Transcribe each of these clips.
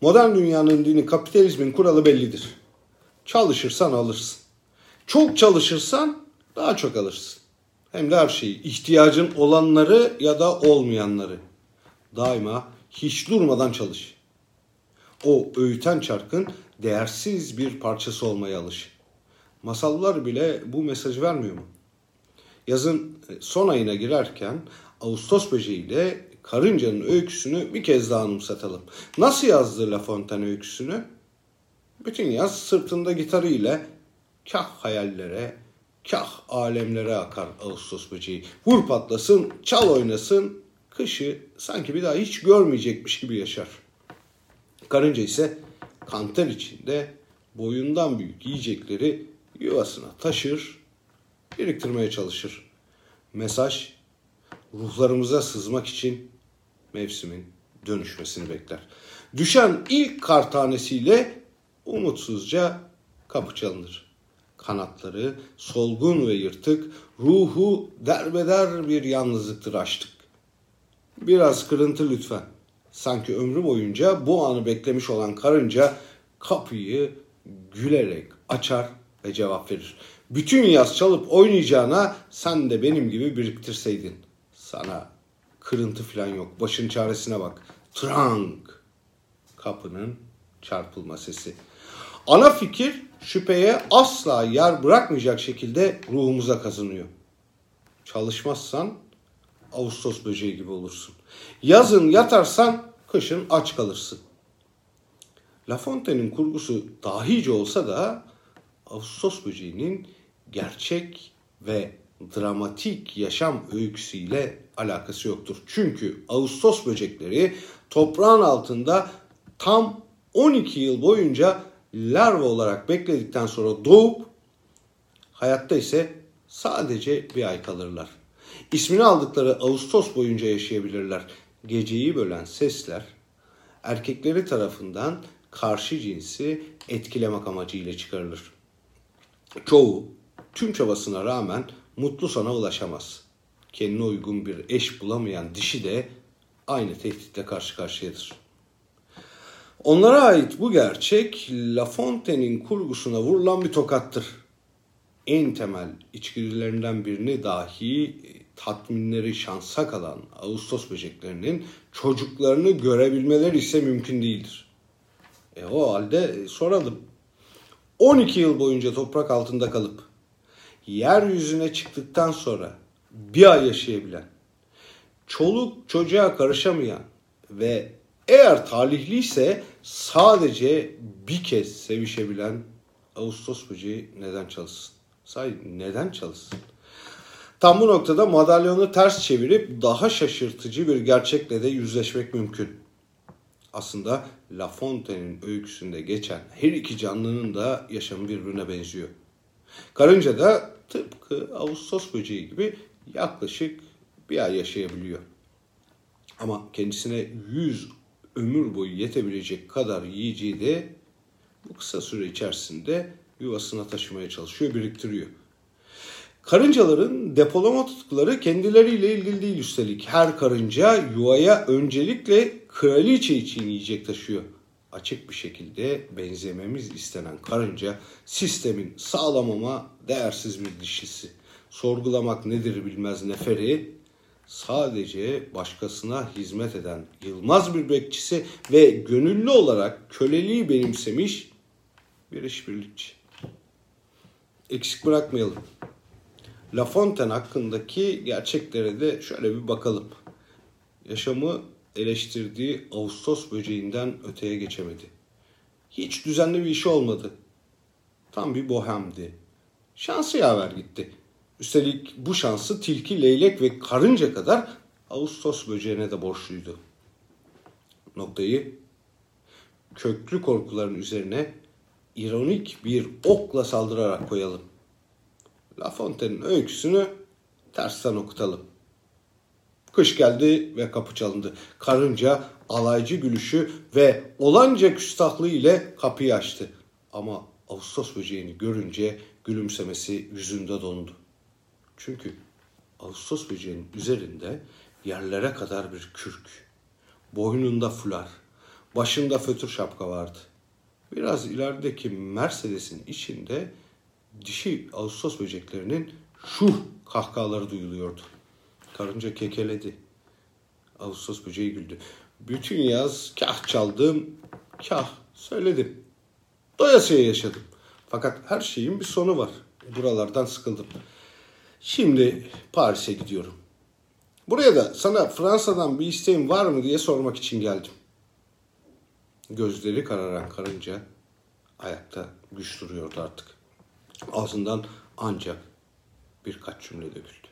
Modern dünyanın dini kapitalizmin kuralı bellidir. Çalışırsan alırsın. Çok çalışırsan daha çok alırsın. Hem de her şeyi. ihtiyacın olanları ya da olmayanları. Daima hiç durmadan çalış. O öğüten çarkın değersiz bir parçası olmaya alış. Masallar bile bu mesajı vermiyor mu? Yazın son ayına girerken Ağustos böceğiyle karıncanın öyküsünü bir kez daha anımsatalım. Nasıl yazdı La Fontaine öyküsünü? Bütün yaz sırtında gitarı ile kah hayallere, kah alemlere akar Ağustos böceği. Vur patlasın, çal oynasın, kışı sanki bir daha hiç görmeyecekmiş gibi yaşar. Karınca ise kanter içinde boyundan büyük yiyecekleri yuvasına taşır, biriktirmeye çalışır. Mesaj ruhlarımıza sızmak için mevsimin dönüşmesini bekler. Düşen ilk kar tanesiyle umutsuzca kapı çalınır. Kanatları solgun ve yırtık, ruhu derbeder bir yalnızlıktır açtık. Biraz kırıntı lütfen. Sanki ömrü boyunca bu anı beklemiş olan karınca kapıyı gülerek açar ve cevap verir. Bütün yaz çalıp oynayacağına sen de benim gibi biriktirseydin. Sana kırıntı falan yok. Başın çaresine bak. Trank. Kapının çarpılma sesi. Ana fikir şüpheye asla yer bırakmayacak şekilde ruhumuza kazınıyor. Çalışmazsan Ağustos böceği gibi olursun. Yazın yatarsan kışın aç kalırsın. La Fontaine'in kurgusu dahice olsa da Ağustos böceğinin gerçek ve dramatik yaşam öyküsüyle alakası yoktur. Çünkü Ağustos böcekleri toprağın altında tam 12 yıl boyunca larva olarak bekledikten sonra doğup hayatta ise sadece bir ay kalırlar. İsmini aldıkları Ağustos boyunca yaşayabilirler. Geceyi bölen sesler erkekleri tarafından karşı cinsi etkilemek amacıyla çıkarılır. Çoğu tüm çabasına rağmen mutlu sona ulaşamaz. Kendine uygun bir eş bulamayan dişi de aynı tehditle karşı karşıyadır. Onlara ait bu gerçek La Fontaine'in kurgusuna vurulan bir tokattır. En temel içgüdülerinden birini dahi tatminleri şansa kalan Ağustos böceklerinin çocuklarını görebilmeleri ise mümkün değildir. E o halde soralım. 12 yıl boyunca toprak altında kalıp yeryüzüne çıktıktan sonra bir ay yaşayabilen, çoluk çocuğa karışamayan ve eğer talihliyse sadece bir kez sevişebilen Ağustos böceği neden çalışsın? Say neden çalışsın? Tam bu noktada madalyonu ters çevirip daha şaşırtıcı bir gerçekle de yüzleşmek mümkün. Aslında La Fontaine'in öyküsünde geçen her iki canlının da yaşamı birbirine benziyor. Karınca da tıpkı Ağustos böceği gibi yaklaşık bir ay yaşayabiliyor. Ama kendisine 100 ömür boyu yetebilecek kadar yiyeceği de bu kısa süre içerisinde yuvasına taşımaya çalışıyor, biriktiriyor. Karıncaların depolama tutkuları kendileriyle ilgili değil üstelik. Her karınca yuvaya öncelikle kraliçe için yiyecek taşıyor. Açık bir şekilde benzememiz istenen karınca sistemin sağlam ama değersiz bir dişisi. Sorgulamak nedir bilmez neferi sadece başkasına hizmet eden yılmaz bir bekçisi ve gönüllü olarak köleliği benimsemiş bir işbirlikçi. Eksik bırakmayalım. La Fontaine hakkındaki gerçeklere de şöyle bir bakalım. Yaşamı eleştirdiği Ağustos böceğinden öteye geçemedi. Hiç düzenli bir işi olmadı. Tam bir bohemdi. Şansı yaver gitti. Üstelik bu şansı tilki, leylek ve karınca kadar Ağustos böceğine de borçluydu. Noktayı köklü korkuların üzerine ironik bir okla saldırarak koyalım. La Fontaine'in öyküsünü tersten okutalım. Kış geldi ve kapı çalındı. Karınca alaycı gülüşü ve olanca küstahlığı ile kapıyı açtı. Ama Ağustos böceğini görünce gülümsemesi yüzünde dondu. Çünkü Ağustos böceğinin üzerinde yerlere kadar bir kürk, boynunda fular, Başında fötür şapka vardı. Biraz ilerideki Mercedes'in içinde dişi Ağustos böceklerinin şu kahkahaları duyuluyordu. Karınca kekeledi. Ağustos böceği güldü. Bütün yaz kah çaldım, kah söyledim. Doyasıya yaşadım. Fakat her şeyin bir sonu var. Buralardan sıkıldım. Şimdi Paris'e gidiyorum. Buraya da sana Fransa'dan bir isteğin var mı diye sormak için geldim. Gözleri kararan karınca ayakta güç duruyordu artık. Ağzından ancak birkaç cümle döküldü.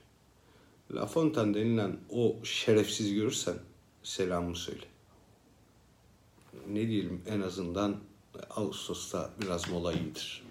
La Fontaine denilen o şerefsiz görürsen selamımı söyle. Ne diyelim en azından Ağustos'ta biraz mola iyidir.